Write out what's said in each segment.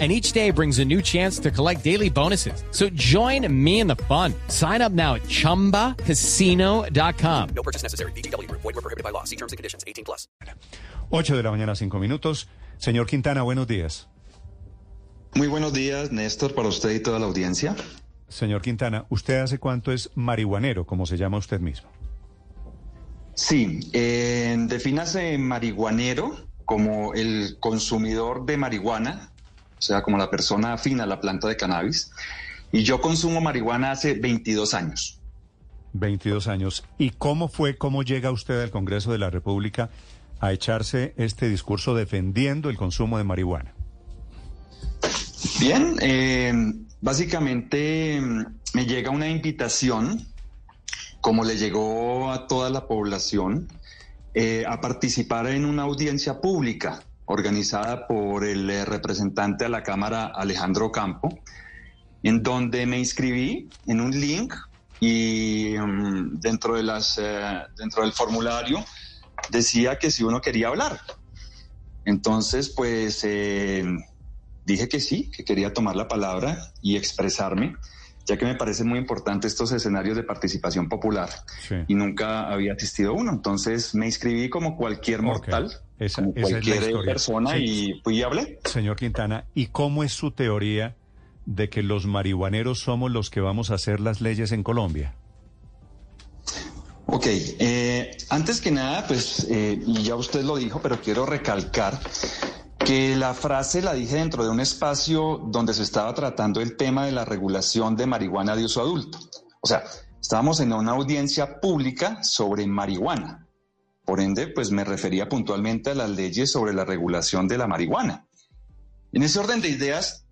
and each day brings a new chance to collect daily bonuses. So join me in the fun. Sign up now at ChumbaCasino.com. No purchase necessary. BGW. Void were prohibited by law. See terms and conditions. 18 plus. 8 de la mañana, 5 minutos. Señor Quintana, buenos días. Muy buenos días, Néstor, para usted y toda la audiencia. Señor Quintana, ¿usted hace cuánto es marihuanero, como se llama usted mismo? Sí, eh, defínase marihuanero como el consumidor de marihuana sea, como la persona afina a la planta de cannabis. Y yo consumo marihuana hace 22 años. 22 años. ¿Y cómo fue, cómo llega usted al Congreso de la República a echarse este discurso defendiendo el consumo de marihuana? Bien, eh, básicamente me llega una invitación, como le llegó a toda la población, eh, a participar en una audiencia pública organizada por el eh, representante a la Cámara Alejandro Campo, en donde me inscribí en un link y mm, dentro, de las, eh, dentro del formulario decía que si uno quería hablar. Entonces, pues eh, dije que sí, que quería tomar la palabra y expresarme ya que me parece muy importante estos escenarios de participación popular y nunca había asistido a uno. Entonces me inscribí como cualquier mortal, como cualquier persona y fui y hablé. Señor Quintana, ¿y cómo es su teoría de que los marihuaneros somos los que vamos a hacer las leyes en Colombia? Ok, eh, antes que nada, pues, eh, y ya usted lo dijo, pero quiero recalcar que la frase la dije dentro de un espacio donde se estaba tratando el tema de la regulación de marihuana de uso adulto. O sea, estábamos en una audiencia pública sobre marihuana. Por ende, pues me refería puntualmente a las leyes sobre la regulación de la marihuana. En ese orden de ideas,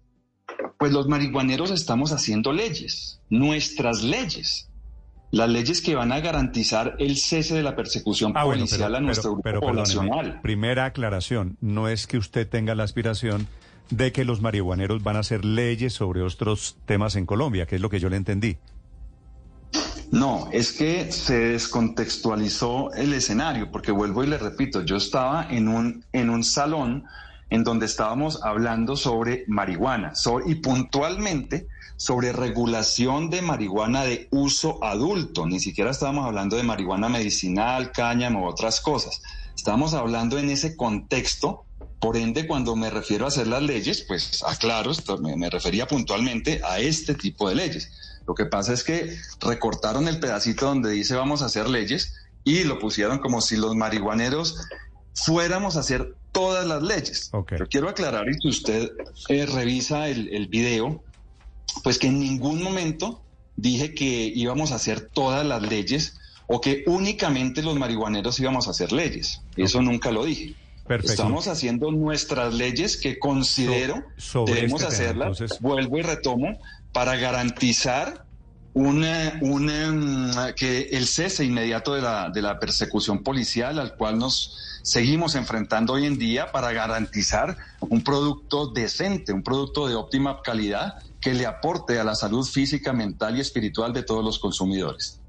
pues los marihuaneros estamos haciendo leyes, nuestras leyes las leyes que van a garantizar el cese de la persecución ah, policial a nuestro grupo poblacional. Primera aclaración, no es que usted tenga la aspiración de que los marihuaneros van a hacer leyes sobre otros temas en Colombia, que es lo que yo le entendí. No, es que se descontextualizó el escenario, porque vuelvo y le repito, yo estaba en un, en un salón en donde estábamos hablando sobre marihuana y puntualmente sobre regulación de marihuana de uso adulto. Ni siquiera estábamos hablando de marihuana medicinal, cáñamo u otras cosas. Estábamos hablando en ese contexto. Por ende, cuando me refiero a hacer las leyes, pues aclaro, me, me refería puntualmente a este tipo de leyes. Lo que pasa es que recortaron el pedacito donde dice vamos a hacer leyes y lo pusieron como si los marihuaneros fuéramos a hacer todas las leyes. Yo quiero aclarar, y si usted eh, revisa el, el video, pues que en ningún momento dije que íbamos a hacer todas las leyes o que únicamente los marihuaneros íbamos a hacer leyes. Eso nunca lo dije. Estamos haciendo nuestras leyes que considero debemos este hacerlas, vuelvo y retomo, para garantizar una, que el cese inmediato de la, de la persecución policial al cual nos seguimos enfrentando hoy en día para garantizar un producto decente, un producto de óptima calidad que le aporte a la salud física, mental y espiritual de todos los consumidores.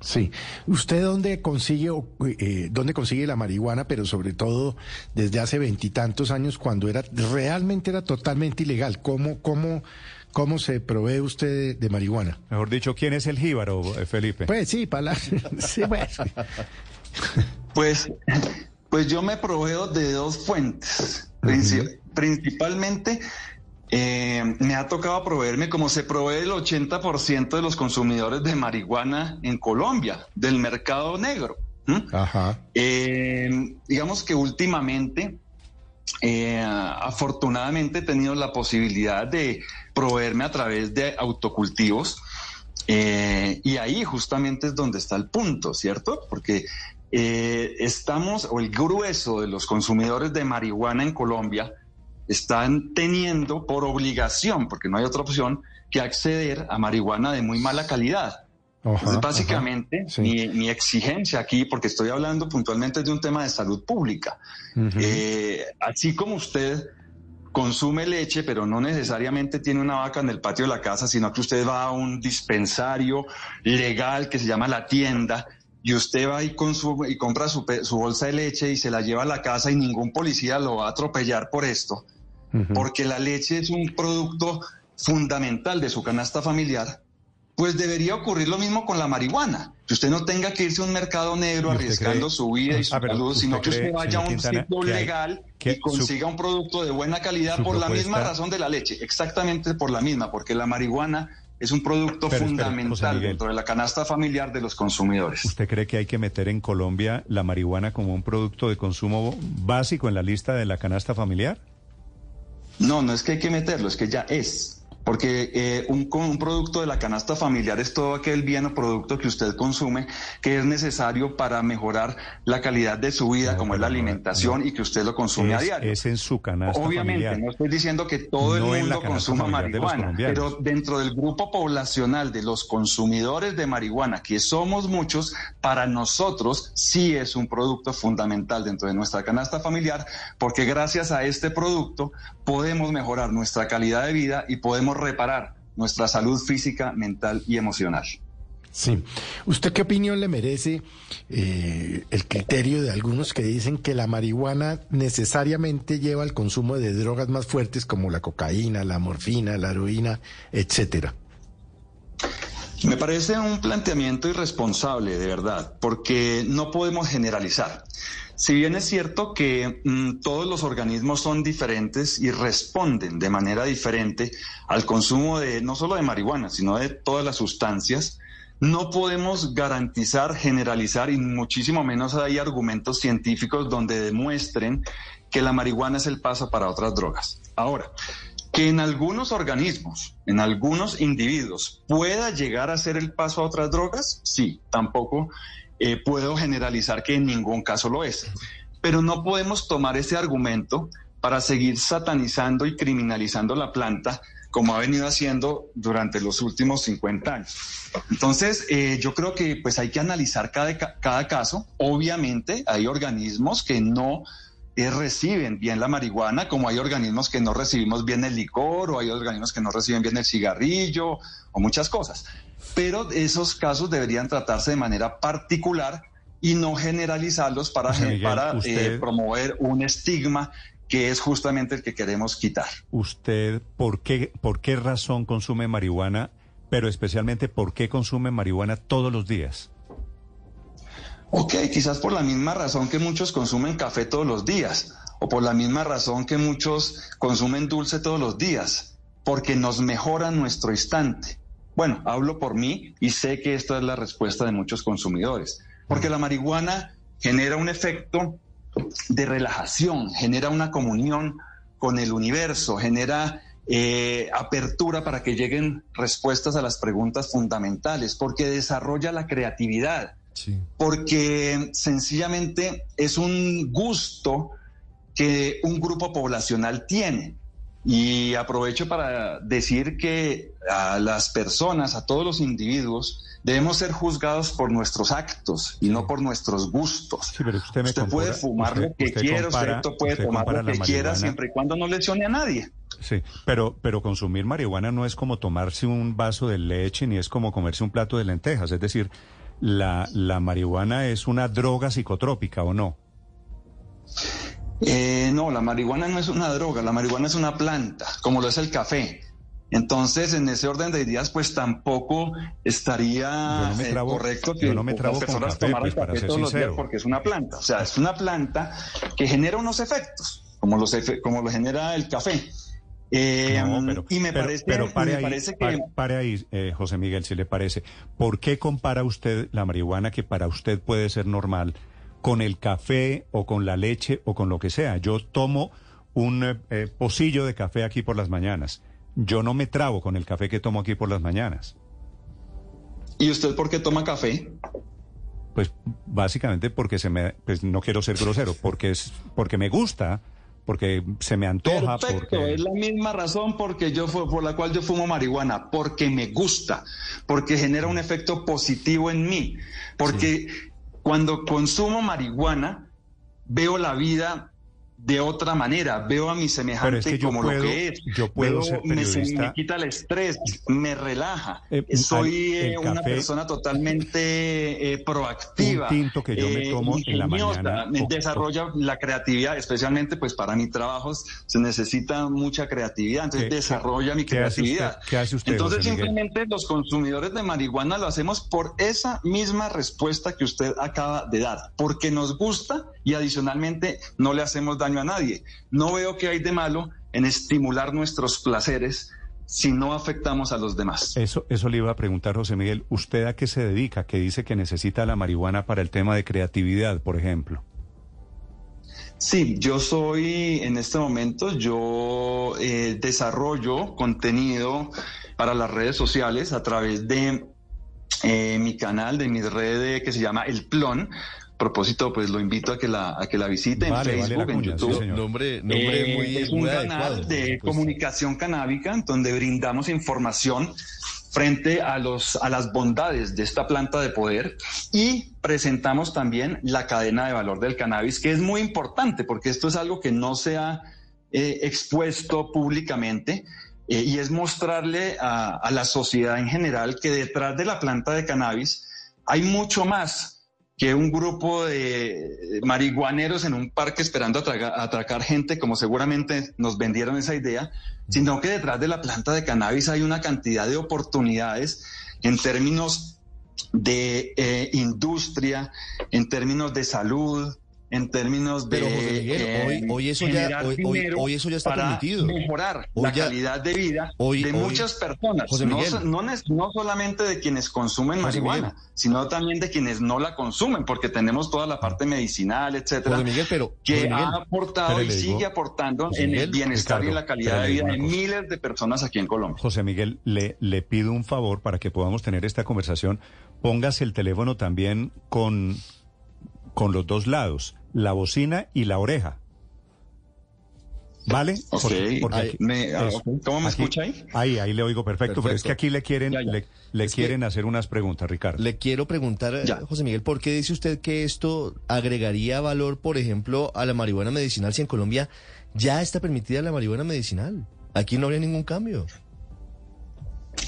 Sí. ¿Usted dónde consigue, eh, dónde consigue la marihuana, pero sobre todo desde hace veintitantos años, cuando era realmente era totalmente ilegal? ¿Cómo, cómo, cómo se provee usted de, marihuana? Mejor dicho, ¿quién es el jíbaro, eh, Felipe? Pues sí, para sí, pues. Pues, pues yo me proveo de dos fuentes. Principalmente eh, me ha tocado proveerme como se provee el 80% de los consumidores de marihuana en Colombia, del mercado negro. Eh, digamos que últimamente, eh, afortunadamente he tenido la posibilidad de proveerme a través de autocultivos. y ahí justamente es donde está el punto, ¿cierto? Porque estamos, o el grueso de los consumidores de marihuana en Colombia, están teniendo por obligación, porque no hay otra opción, que acceder a marihuana de muy mala calidad. Ajá, Entonces, básicamente, ajá, sí. mi, mi exigencia aquí, porque estoy hablando puntualmente de un tema de salud pública, eh, así como usted consume leche, pero no necesariamente tiene una vaca en el patio de la casa, sino que usted va a un dispensario legal que se llama la tienda y usted va y, consume, y compra su, su bolsa de leche y se la lleva a la casa y ningún policía lo va a atropellar por esto, porque la leche es un producto fundamental de su canasta familiar, pues debería ocurrir lo mismo con la marihuana. Que usted no tenga que irse a un mercado negro ¿Y usted arriesgando cree- su vida y su Ah, pero salud, ¿usted sino que usted vaya a un sitio legal que y consiga un producto de buena calidad su por la misma razón de la leche, exactamente por la misma, porque la marihuana es un producto Pero fundamental Miguel. dentro de la canasta familiar de los consumidores. ¿Usted cree que hay que meter en Colombia la marihuana como un producto de consumo básico en la lista de la canasta familiar? No, no es que hay que meterlo, es que ya es. Porque eh, un, un producto de la canasta familiar es todo aquel bien o producto que usted consume que es necesario para mejorar la calidad de su vida, No, como es la alimentación no. y que usted lo consume a diario. es en su canasta Obviamente, familiar. no estoy diciendo que todo el mundo consuma marihuana, pero dentro del grupo poblacional de los consumidores de marihuana, que somos muchos, para nosotros sí es un producto fundamental dentro de nuestra canasta familiar, porque gracias a este producto podemos mejorar nuestra calidad de vida y podemos reparar nuestra salud física, mental y emocional. Sí. ¿Usted qué opinión le merece eh, el criterio de algunos que dicen que la marihuana necesariamente lleva al consumo de drogas más fuertes como la cocaína, la morfina, la heroína, etcétera? Me parece un planteamiento irresponsable, de verdad, porque no podemos generalizar. Si bien es cierto que mm, todos los organismos son diferentes y responden de manera diferente al consumo de no solo de marihuana, sino de todas las sustancias, no podemos garantizar, generalizar y muchísimo menos hay argumentos científicos donde demuestren que la marihuana es el paso para otras drogas. Ahora, que en algunos organismos, en algunos individuos, pueda llegar a ser el paso a otras drogas, sí, tampoco eh, puedo generalizar que en ningún caso lo es. Pero no podemos tomar ese argumento para seguir satanizando y criminalizando la planta como ha venido haciendo durante los últimos 50 años. Entonces, eh, yo creo que pues hay que analizar cada, ca- cada caso. Obviamente hay organismos que no eh, reciben bien la marihuana, como hay organismos que no recibimos bien el licor, o hay organismos que no reciben bien el cigarrillo, o muchas cosas. Pero esos casos deberían tratarse de manera particular y no generalizarlos para, Miguel, para eh, promover un estigma que es justamente el que queremos quitar. ¿Usted por qué, por qué razón consume marihuana, pero especialmente por qué consume marihuana todos los días? Ok, quizás por la misma razón que muchos consumen café todos los días, o por la misma razón que muchos consumen dulce todos los días, porque nos mejora nuestro instante. Bueno, hablo por mí y sé que esta es la respuesta de muchos consumidores, porque la marihuana genera un efecto de relajación, genera una comunión con el universo, genera eh, apertura para que lleguen respuestas a las preguntas fundamentales, porque desarrolla la creatividad, porque sencillamente es un gusto que un grupo poblacional tiene. Y aprovecho para decir que a las personas, a todos los individuos, debemos ser juzgados por nuestros actos y no por nuestros gustos. Sí, pero usted me Usted compara- puede fumar usted- lo que usted quiera, compara- usted puede usted tomar lo que quiera siempre y cuando no lesione a nadie. Sí, pero, pero consumir marihuana no es como tomarse un vaso de leche ni es como comerse un plato de lentejas. Es decir, la, la marihuana es una droga psicotrópica o no. Eh, no, la marihuana no es una droga, la marihuana es una planta, como lo es el café. Entonces, en ese orden de ideas, pues tampoco estaría no me eh, correcto que no me las trabo personas café, tomaran pues, para café ser todos los días porque es una planta. O sea, es una planta que genera unos efectos, como, los efe- como lo genera el café. Eh, No, pero, y me pero- parece, pero pare me ahí, parece que... pare, pare ahí, eh, José Miguel, si le parece. ¿Por qué compara usted la marihuana que para usted puede ser normal con el café o con la leche o con lo que sea? Yo tomo un eh, eh, pocillo de café aquí por las mañanas. Yo no me trabo con el café que tomo aquí por las mañanas. ¿Y usted por qué toma café? Pues básicamente porque se me, pues no quiero ser grosero, porque es, porque me gusta, porque se me antoja. Perfecto, porque... es la misma razón porque yo por la cual yo fumo marihuana, porque me gusta, porque genera un efecto positivo en mí, porque cuando consumo marihuana veo la vida de otra manera, veo a mi semejante es que como puedo- lo que es, yo puedo Veo- ser me, se- periodista. me quita el estrés, me relaja, Eh, soy eh, una persona totalmente eh, proactiva, Un tinto que yo me tomo en la mañana, me desarrolla la creatividad, especialmente pues para mi trabajo se necesita mucha creatividad, entonces ¿Qué- desarrolla mi creatividad. qué hace usted, entonces José Miguel? simplemente los consumidores de marihuana lo hacemos por esa misma respuesta que usted acaba de dar, porque nos gusta y adicionalmente no le hacemos daño a nadie. No veo que hay de malo en estimular nuestros placeres si no afectamos a los demás. Eso, eso le iba a preguntar, José Miguel. ¿Usted a qué se dedica? Que dice que necesita la marihuana para el tema de creatividad, por ejemplo. Sí, yo soy en este momento, yo eh, desarrollo contenido para las redes sociales a través de eh, mi canal, de mi red que se llama El Plon. Propósito, pues lo invito a que la, a que la visite Vale, en vale la Facebook, en cuña, YouTube. señor. Nombre, nombre Eh, muy, es un muy canal adecuado, de supuesto. comunicación canábica donde brindamos información frente a los a las bondades de esta planta de poder y presentamos también la cadena de valor del cannabis que es muy importante porque esto es algo que no se ha eh, expuesto públicamente eh, y es mostrarle a, a la sociedad en general que detrás de la planta de cannabis hay mucho más que un grupo de marihuaneros en un parque esperando atracar gente, como seguramente nos vendieron esa idea, sino que detrás de la planta de cannabis hay una cantidad de oportunidades en términos de eh, industria, en términos de salud, en términos de Pero, José Miguel, eh, hoy- hoy eso ya- hoy- eso ya está para permitido. mejorar la ya- calidad de vida de muchas personas, José no, no no solamente de quienes consumen José marihuana, Miguel. sino también de quienes no la consumen, porque tenemos toda la parte medicinal, etcétera, José Miguel, pero que Miguel, ha aportado Pero y digo- sigue aportando en el bienestar y Ricardo, la calidad de vida de miles de personas aquí en Colombia. José Miguel, le, le pido un favor para que podamos tener esta conversación. Póngase el teléfono también con, con los dos lados, la bocina y la oreja. ¿Vale? Ok, aquí- me- ah, eso. ¿Cómo me escucha ahí? Ahí, ahí le oigo perfecto, pero es que aquí le quieren, Ya, ya. le, le Es que- quieren hacer unas preguntas, Ricardo. le quiero preguntar, Ya. José Miguel, ¿por qué dice usted que esto agregaría valor, por ejemplo, a la marihuana medicinal si en Colombia ya está permitida la marihuana medicinal? Aquí no habría ningún cambio.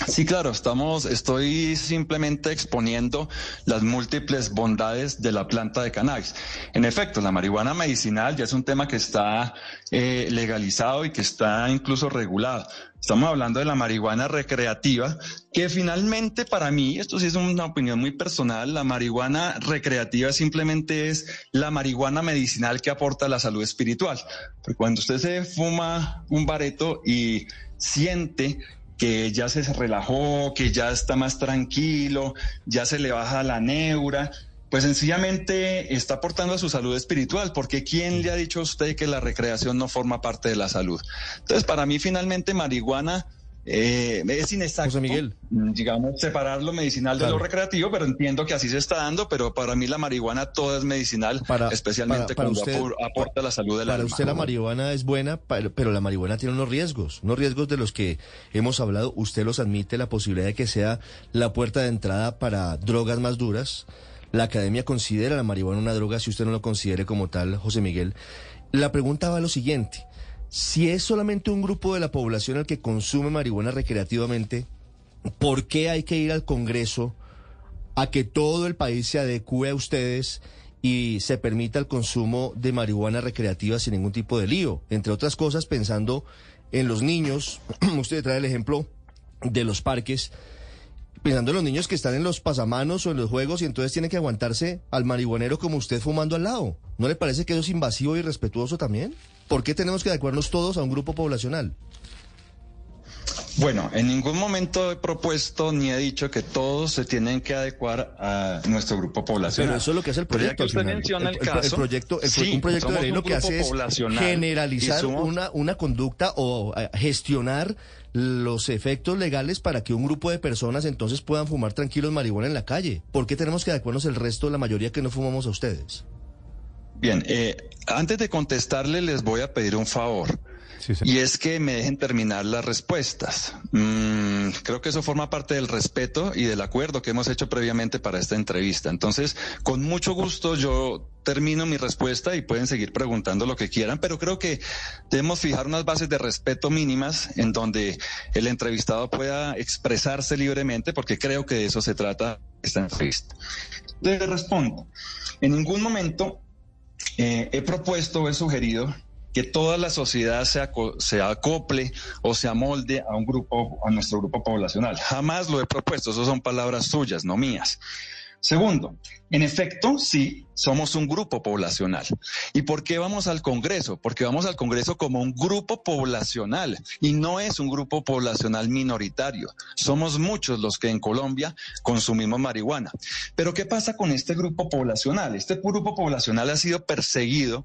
Sí, claro, estamos, estoy simplemente exponiendo las múltiples bondades de la planta de cannabis. En efecto, la marihuana medicinal ya es un tema que está eh, legalizado y que está incluso regulado. Estamos hablando de la marihuana recreativa, que finalmente para mí, esto sí es una opinión muy personal, la marihuana recreativa simplemente es la marihuana medicinal que aporta la salud espiritual. Porque cuando usted se fuma un bareto y siente que ya se relajó, que ya está más tranquilo, ya se le baja la neura, pues sencillamente está aportando a su salud espiritual, porque ¿quién le ha dicho a usted que la recreación no forma parte de la salud? Entonces, para mí finalmente marihuana eh, es inexacto, José Miguel. digamos, separar lo medicinal de lo recreativo, pero entiendo que así se está dando, pero para mí la marihuana toda es medicinal, Para- especialmente para- para cuando usted- apor- aporta a la salud de la Para usted la marihuana es buena, pero la marihuana tiene unos riesgos, unos riesgos de los que hemos hablado. Usted los admite, la posibilidad de que sea la puerta de entrada para drogas más duras. La academia considera la marihuana una droga, si usted no lo considere como tal, José Miguel. La pregunta va a lo siguiente. Si es solamente un grupo de la población el que consume marihuana recreativamente, ¿por qué hay que ir al Congreso a que todo el país se adecue a ustedes y se permita el consumo de marihuana recreativa sin ningún tipo de lío. Entre otras cosas, pensando en los niños, usted trae el ejemplo de los parques, pensando en los niños que están en los pasamanos o en los juegos y entonces tienen que aguantarse al marihuanero como usted fumando al lado. ¿No le parece que eso es invasivo y respetuoso también? ¿Por qué tenemos que adecuarnos todos a un grupo poblacional? Bueno, en ningún momento he propuesto ni he dicho que todos se tienen que adecuar a nuestro grupo poblacional. Pero eso es lo que hace el proyecto. usted menciona el, el, caso, proyecto, el pro- sí, un proyecto de ley lo que hace es generalizar somos- una, una conducta o eh, gestionar los efectos legales para que un grupo de personas entonces puedan fumar tranquilos marihuana en la calle. ¿Por qué tenemos que adecuarnos el resto, la mayoría que no fumamos a ustedes? Bien, eh, antes de contestarle les voy a pedir un favor. Sí. Y es que me dejen terminar las respuestas. Mm, creo que eso forma parte del respeto y del acuerdo que hemos hecho previamente para esta entrevista. Entonces, con mucho gusto yo termino mi respuesta y pueden seguir preguntando lo que quieran, pero creo que debemos fijar unas bases de respeto mínimas en donde el entrevistado pueda expresarse libremente, porque creo que de eso se trata esta entrevista. Le respondo. En ningún momento eh, he propuesto he sugerido que toda la sociedad se, aco- se acople o se amolde a un grupo, a nuestro grupo poblacional. Jamás lo he propuesto, eso son palabras suyas, no mías. Segundo, en efecto, sí, somos un grupo poblacional. ¿Y por qué vamos al Congreso? Porque vamos al Congreso como un grupo poblacional y no es un grupo poblacional minoritario. Somos muchos los que en Colombia consumimos marihuana. Pero ¿qué pasa con este grupo poblacional? Este grupo poblacional ha sido perseguido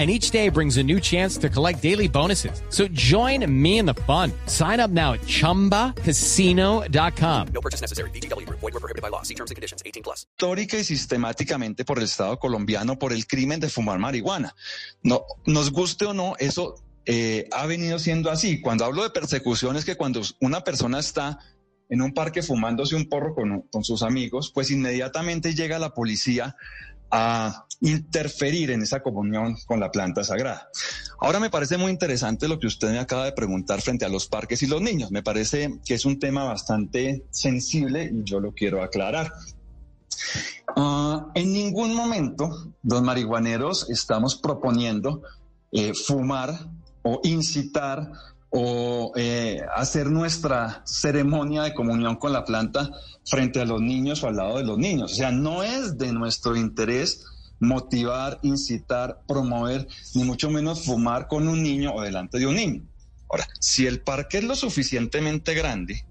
And each day brings a new chance to collect daily bonuses. So join me in the fun. Sign up now at chumbacasino.com. No purchase necessary. Group. Void were prohibited by law. See terms and conditions. 18 plus. histórica y sistemáticamente por el Estado colombiano por el crimen de fumar marihuana. No, nos guste o no, eso eh, ha venido siendo así. Cuando hablo de persecución es que cuando una persona está en un parque fumándose un porro con, con sus amigos, pues inmediatamente llega la policía a interferir en esa comunión con la planta sagrada. Ahora me parece muy interesante lo que usted me acaba de preguntar frente a los parques y los niños. Me parece que es un tema bastante sensible y yo lo quiero aclarar. Ah, en ningún momento los marihuaneros estamos proponiendo eh, fumar o incitar o eh, hacer nuestra ceremonia de comunión con la planta frente a los niños o al lado de los niños. O sea, no es de nuestro interés motivar, incitar, promover, ni mucho menos fumar con un niño o delante de un niño. Ahora, si el parque es lo suficientemente grande,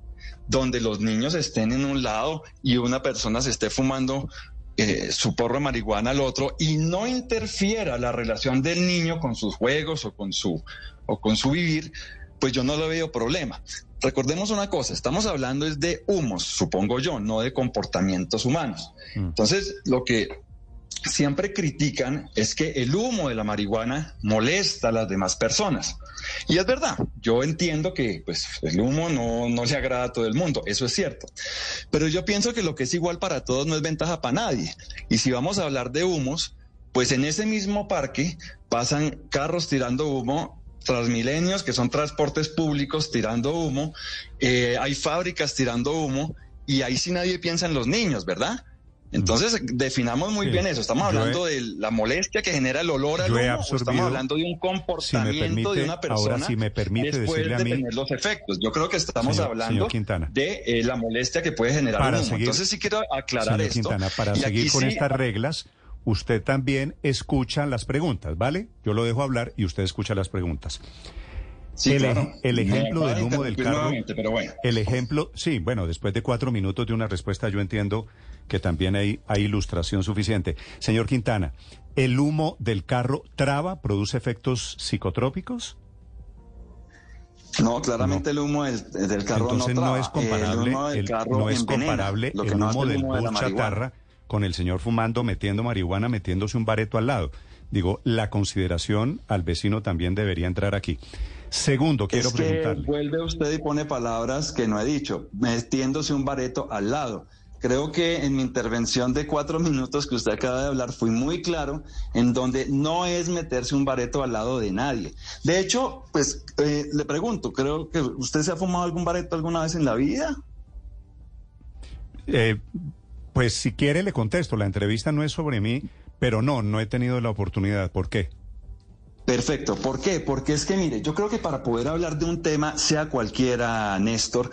donde los niños estén en un lado y una persona se esté fumando eh, su porro de marihuana al otro y no interfiera la relación del niño con sus juegos o con su, o con su vivir, pues yo no le veo problema. Recordemos una cosa, estamos hablando es de humos, supongo yo, no de comportamientos humanos. Entonces, lo que siempre critican es que el humo de la marihuana molesta a las demás personas. Y es verdad, yo entiendo que pues, el humo no, no le agrada a todo el mundo, eso es cierto. Pero yo pienso que lo que es igual para todos no es ventaja para nadie. Y si vamos a hablar de humos, pues en ese mismo parque pasan carros tirando humo, transmilenios, que son transportes públicos tirando humo, eh, hay fábricas tirando humo, y ahí sí nadie piensa en los niños, ¿verdad? Entonces, definamos muy Sí. bien eso. Estamos he- hablando de la molestia que genera el olor al humo, estamos hablando de un si comportamiento permite, de una persona ahora si me permite después de mí- tener los efectos. Yo creo que estamos Señor- hablando señor de eh, la molestia que puede generar el humo. seguir- Entonces, sí quiero aclarar esto. Quintana, para Y seguir con sí- estas reglas, usted también escucha las preguntas, ¿vale? Yo lo dejo hablar y usted escucha las preguntas. Sí, el, claro. el ejemplo del de humo del carro. pero bueno. El ejemplo, sí, bueno, después de cuatro minutos de una respuesta, yo entiendo que también hay, hay ilustración suficiente. Señor Quintana, ¿el humo del carro traba, produce efectos psicotrópicos? No, claramente el humo del, del carro Entonces no, no, traba. es comparable, El humo del el- carro no es comparable el no humo el del humo de la chatarra con el señor fumando, metiendo marihuana, metiéndose un bareto al lado. Digo, la consideración al vecino también debería entrar aquí. Segundo, quiero es que preguntarle. vuelve usted y pone palabras que no he dicho, metiéndose un bareto al lado. Creo que en mi intervención de cuatro minutos que usted acaba de hablar fui muy claro en donde no es meterse un bareto al lado de nadie. De hecho, pues eh, le pregunto, creo que usted se ha fumado algún bareto alguna vez en la vida. Eh, pues si quiere le contesto, la entrevista no es sobre mí, pero no, no he tenido la oportunidad. ¿Por qué? Perfecto. ¿Por qué? Porque es que, mire, yo creo que para poder hablar de un tema, sea cualquiera, Néstor,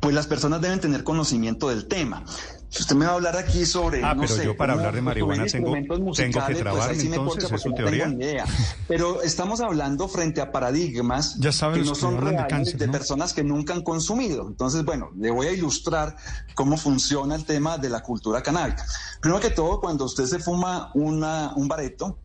pues las personas deben tener conocimiento del tema. Si usted me va a hablar aquí sobre. Ah, no pero sé, yo para hablar de marihuana tengo, tengo que musicales, pues sí entonces, ¿es su no teoría? tengo ni idea. Pero estamos hablando frente a paradigmas Ya que no son hablan de reales cáncer, de ¿no? personas que nunca han consumido. Entonces, bueno, le voy a ilustrar cómo funciona el tema de la cultura canábica. Primero que todo, cuando usted se fuma una, un bareto,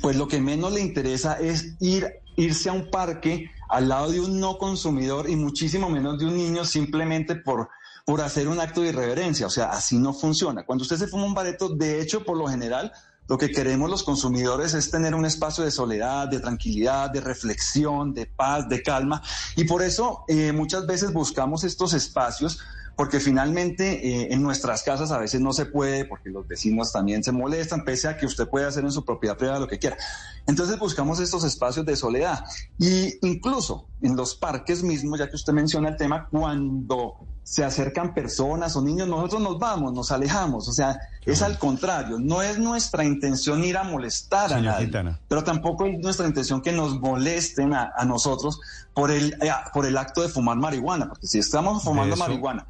pues lo que menos le interesa es ir, irse a un parque al lado de un no consumidor y muchísimo menos de un niño simplemente por, por hacer un acto de irreverencia. O sea, así no funciona. Cuando usted se fuma un bareto, de hecho, por lo general, lo que queremos los consumidores es tener un espacio de soledad, de tranquilidad, de reflexión, de paz, de calma. Y por eso eh, muchas veces buscamos estos espacios porque finalmente eh, en nuestras casas a veces no se puede, porque los vecinos también se molestan, pese a que usted puede hacer en su propiedad privada lo que quiera. Entonces buscamos estos espacios de soledad. Y incluso en los parques mismos, ya que usted menciona el tema, cuando se acercan personas o niños, nosotros nos vamos, nos alejamos. O sea, es al contrario, no es nuestra intención ir a molestar a nadie, Quintana. pero tampoco es nuestra intención que nos molesten a, a nosotros por el, eh, por el acto de fumar marihuana, porque si estamos fumando eso- marihuana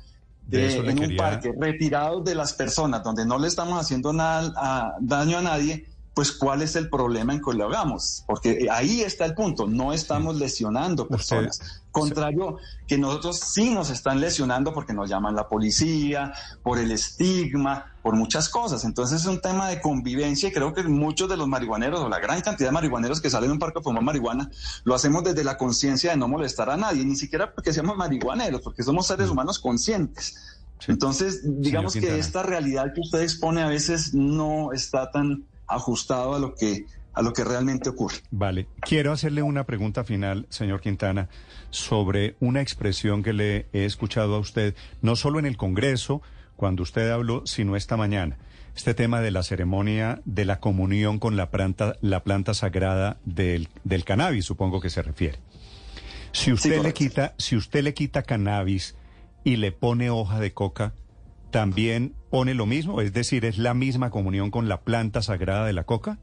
de en un parque, retirados de las personas, donde no le estamos haciendo nada, a- daño a nadie, pues cuál es el problema en que lo hagamos, porque ahí está el punto, no estamos lesionando personas. Contrario que nosotros sí nos están lesionando porque nos llaman la policía, por el estigma, por muchas cosas. Entonces es un tema de convivencia y creo que muchos de los marihuaneros o la gran cantidad de marihuaneros que salen a un parque a fumar marihuana lo hacemos desde la conciencia de no molestar a nadie, ni siquiera porque seamos marihuaneros, porque somos seres humanos conscientes. Entonces, digamos que esta realidad que usted expone a veces no está tan ajustado a lo que a lo que realmente ocurre. Vale. Quiero hacerle una pregunta final, señor Quintana, sobre una expresión que le he escuchado a usted, no solo en el Congreso, cuando usted habló, sino esta mañana. Este tema de la ceremonia de la comunión con la planta, la planta sagrada del, del cannabis, supongo que se refiere. Si usted le quita, si usted le quita cannabis y le pone hoja de coca, también pone lo mismo, es decir, es la misma comunión con la planta sagrada de la coca.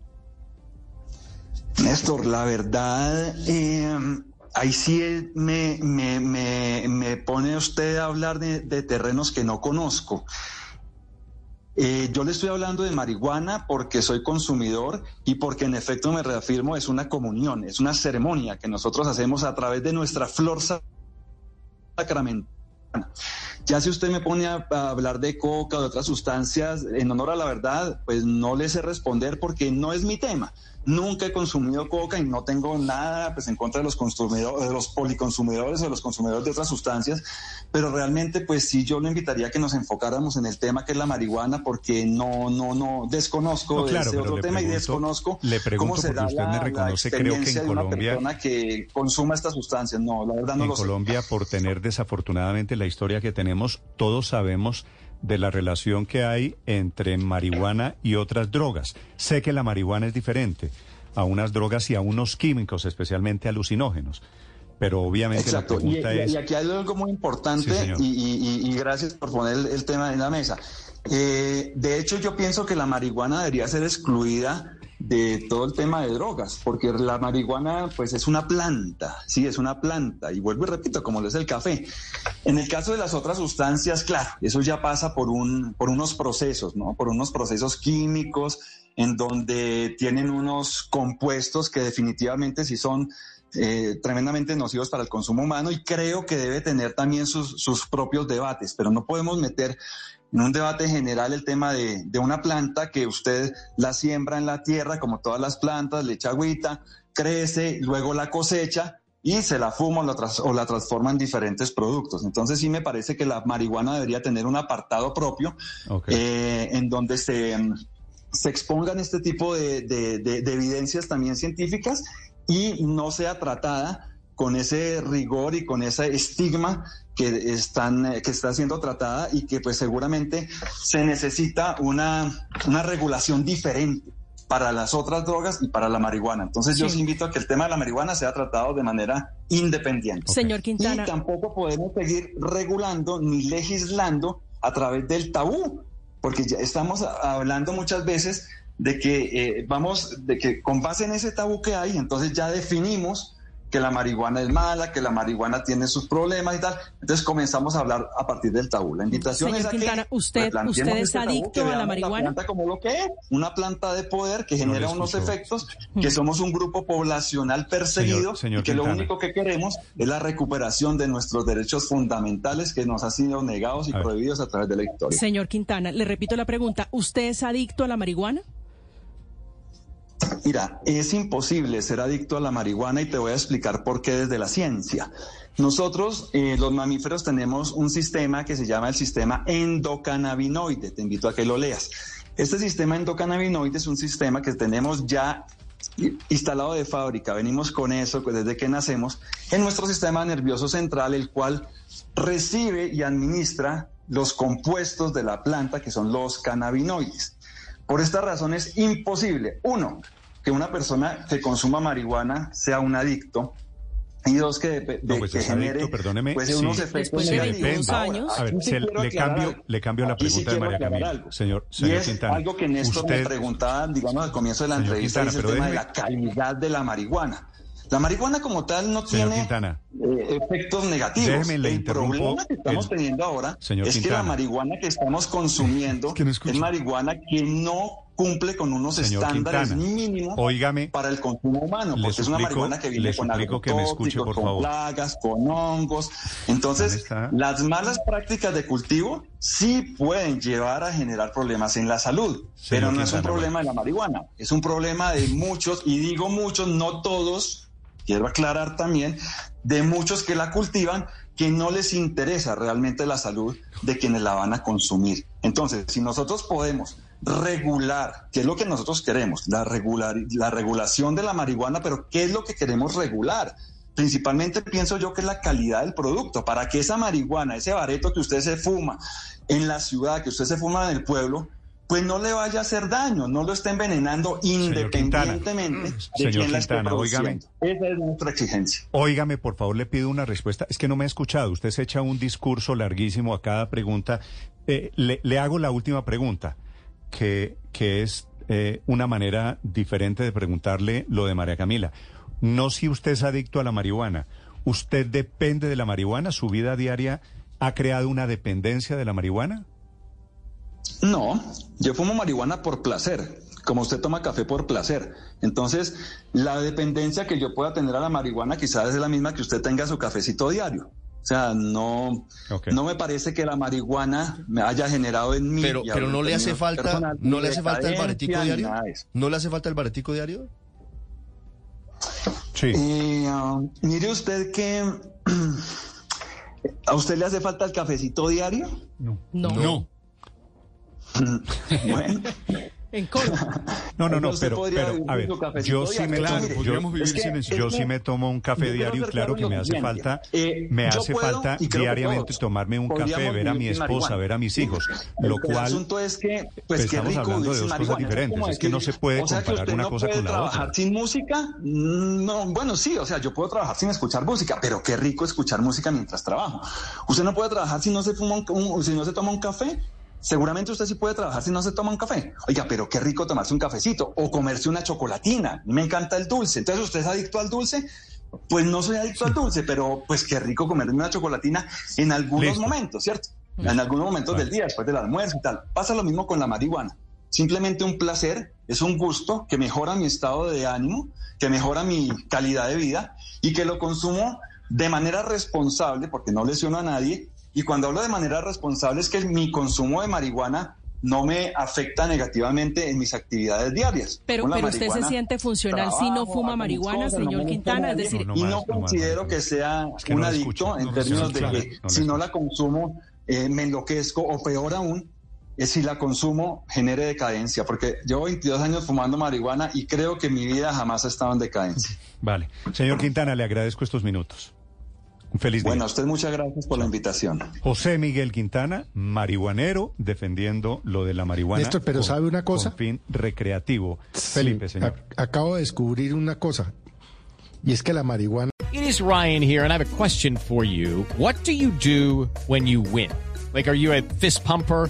Néstor, la verdad, eh, ahí sí me, me, me, pone usted a hablar de, de terrenos que no conozco. Eh, yo le estoy hablando de marihuana porque soy consumidor y porque en efecto me reafirmo, es una comunión, es una ceremonia que nosotros hacemos a través de nuestra flor sacramental. Ya si usted me pone a, a hablar de coca o de otras sustancias, en honor a la verdad, pues no le sé responder porque no es mi tema. Nunca he consumido coca y no tengo nada pues, en contra de los consumidores, de los policonsumidores o de los consumidores de otras sustancias, pero realmente pues sí yo lo invitaría a que nos enfocáramos en el tema que es la marihuana porque no, no, no, desconozco No, claro, ese otro le tema y desconozco le pregunto cómo será usted me la, la reconoce, creo que en de una Colombia- persona que consuma estas sustancias. No, la verdad no en lo sé. Colombia, por tener desafortunadamente la historia que tenemos, todos sabemos de la relación que hay entre marihuana y otras drogas. Sé que la marihuana es diferente a unas drogas y a unos químicos, especialmente alucinógenos. Pero obviamente Exacto. la pregunta y- es... y aquí hay algo muy importante Sí, y, y- y- y gracias por poner el, el tema en la mesa. Eh, de hecho, yo pienso que la marihuana debería ser excluida de todo el tema de drogas, porque la marihuana pues es una planta, sí, es una planta, y vuelvo y repito, como lo es el café. En el caso de las otras sustancias, claro, eso ya pasa por, un, por unos procesos, ¿no? Por unos procesos químicos en donde tienen unos compuestos que definitivamente sí son eh, tremendamente nocivos para el consumo humano y creo que debe tener también sus, sus propios debates, pero no podemos meter en un debate general el tema de, de una planta que usted la siembra en la tierra, como todas las plantas, le echa agüita, crece, luego la cosecha y se la fuma o la, tras- o la transforma en diferentes productos. Entonces sí me parece que la marihuana debería tener un apartado propio eh, en donde se, se expongan este tipo de, de- de- de evidencias también científicas y no sea tratada con ese rigor y con ese estigma que están que está siendo tratada y que pues seguramente se necesita una, una regulación diferente para las otras drogas y para la marihuana. Entonces yo sí invito a que el tema de la marihuana sea tratado de manera independiente. Señor Y Quintana, tampoco podemos seguir regulando ni legislando a través del tabú, porque ya estamos hablando muchas veces de que eh, vamos, de que con base en ese tabú que hay, entonces ya definimos que la marihuana es mala, que la marihuana tiene sus problemas y tal. Entonces comenzamos a hablar a partir del tabú. La invitación Señor es a que Quintana, ¿usted- usted es este tabú, adicto a la marihuana? planta como lo que es, una planta de poder que genera unos efectos, que somos un grupo poblacional perseguido Señor- señor y que lo único que queremos es la recuperación de nuestros derechos fundamentales que nos han sido negados y A prohibidos a través de la historia. Señor Quintana, le repito la pregunta, ¿usted es adicto a la marihuana? Mira, es imposible ser adicto a la marihuana y te voy a explicar por qué desde la ciencia. Nosotros, eh, los mamíferos, tenemos un sistema que se llama el sistema endocannabinoide. Te invito a que lo leas. Este sistema endocannabinoide es un sistema que tenemos ya instalado de fábrica. Venimos con eso desde que nacemos en nuestro sistema nervioso central, el cual recibe y administra los compuestos de la planta, que son los cannabinoides. Por esta razón es imposible, uno, que una persona que consuma marihuana sea un adicto. Y dos, que, de- No, de- pues que es genere adicto, perdóneme, pues, sí. unos efectos Después de negativos. 22 Ahora, años. A ver, se- le cambio- algo. le cambio la sí pregunta de María Camila. algo. Señor- Y señor es Quintana, algo que Néstor usted- me preguntaba, digamos, al comienzo de la entrevista, Quintana, es el tema de la calidad de la marihuana. La marihuana como tal no Señor tiene Quintana. eh, efectos negativos. El problema que estamos el- teniendo ahora Señor es que la marihuana que estamos consumiendo Es que no es, escucho. marihuana que no cumple con unos Señor estándares Quintana, mínimos óigame, para el consumo humano, porque es una marihuana que viene con agrotóxicos, con favor. plagas, con hongos. Entonces, las malas prácticas de cultivo sí pueden llevar a generar problemas en la salud, Señor pero no es un problema de la marihuana, es un problema de muchos, y digo muchos, no todos, quiero aclarar también, de muchos que la cultivan que no les interesa realmente la salud de quienes la van a consumir. Entonces, si nosotros podemos regular, que es lo que nosotros queremos, la, regular, la regulación de la marihuana, pero ¿qué es lo que queremos regular? Principalmente pienso yo que es la calidad del producto, para que esa marihuana, ese bareto que usted se fuma en la ciudad, que usted se fuma en el pueblo, pues no le vaya a hacer daño, no lo esté envenenando independientemente de Señor quién la esté produciendo. Esa es nuestra exigencia. Óigame, por favor, le pido una respuesta. Es que no me ha escuchado. Usted se echa un discurso larguísimo a cada pregunta. Eh, le, le hago la última pregunta, que, que es eh, una manera diferente de preguntarle lo de María Camila. No si usted es adicto a la marihuana. ¿Usted depende de la marihuana? ¿Su vida diaria ha creado una dependencia de la marihuana? No, yo fumo marihuana por placer, como usted toma café por placer. Entonces, la dependencia que yo pueda tener a la marihuana quizás es la misma que usted tenga su cafecito diario. O sea, no, no me parece que la marihuana me haya generado en mí. Pero, pero no le hace falta, no le hace falta el baretico diario. ¿No le hace falta el baretico diario? Sí. Eh, ah, mire usted que a usted le hace falta el cafecito diario. No. No. Bueno, En Colombia. No, no, no, pero, pero a ver, yo sí me Claro, tomo, yo, vivir es que sin eso. yo sí me tomo un café diario claro que me hace falta, Eh, me hace puedo, falta diariamente tomarme un café, ver a mi esposa, marihuana. ver a mis hijos, El lo cual asunto es que, pues, pues, estamos rico hablando de dos cosas diferentes. Es que no se puede o sea, comparar usted una no cosa puede con la trabajar otra. sin música? Mm, No, bueno, sí, o sea, yo puedo trabajar sin escuchar música, pero qué rico escuchar música mientras trabajo. Usted no puede trabajar si no se fuma un, un- si no se toma un café. Seguramente usted sí puede trabajar si no se toma un café. Oiga, pero qué rico tomarse un cafecito o comerse una chocolatina. Me encanta el dulce. Entonces, ¿usted es adicto al dulce? Pues no soy adicto al dulce, pero pues qué rico comerme una chocolatina en algunos Listo. momentos, ¿cierto? En algunos momentos Vale. del día, después del almuerzo y tal. Pasa lo mismo con la marihuana. Simplemente un placer, es un gusto que mejora mi estado de ánimo, que mejora mi calidad de vida y que lo consumo de manera responsable, porque no lesiono a nadie. Y cuando hablo de manera responsable es que mi consumo de marihuana no me afecta negativamente en mis actividades diarias. Pero, pero usted se siente funcional si no fuma marihuana, cosas, señor Quintana. Es decir, No, no y no más, considero no. que sea Es que un adicto escucho, en términos de que si no la consumo eh, me enloquezco o peor aún, es si la consumo genere decadencia, porque llevo 22 años fumando marihuana y creo que mi vida jamás ha estado en decadencia. Vale. Señor Quintana, le agradezco estos minutos. Un feliz día. Bueno, a usted muchas gracias por la invitación. José Miguel Quintana, marihuanero, defendiendo lo de la marihuana. Néstor, pero con- ¿sabe una cosa? Con fin recreativo. Felipe, Sí, señor. ac- acabo de descubrir una cosa. Y es que la marihuana It is Ryan here, and I have a question for you. What do you do when you win? Like, are you a fist pumper?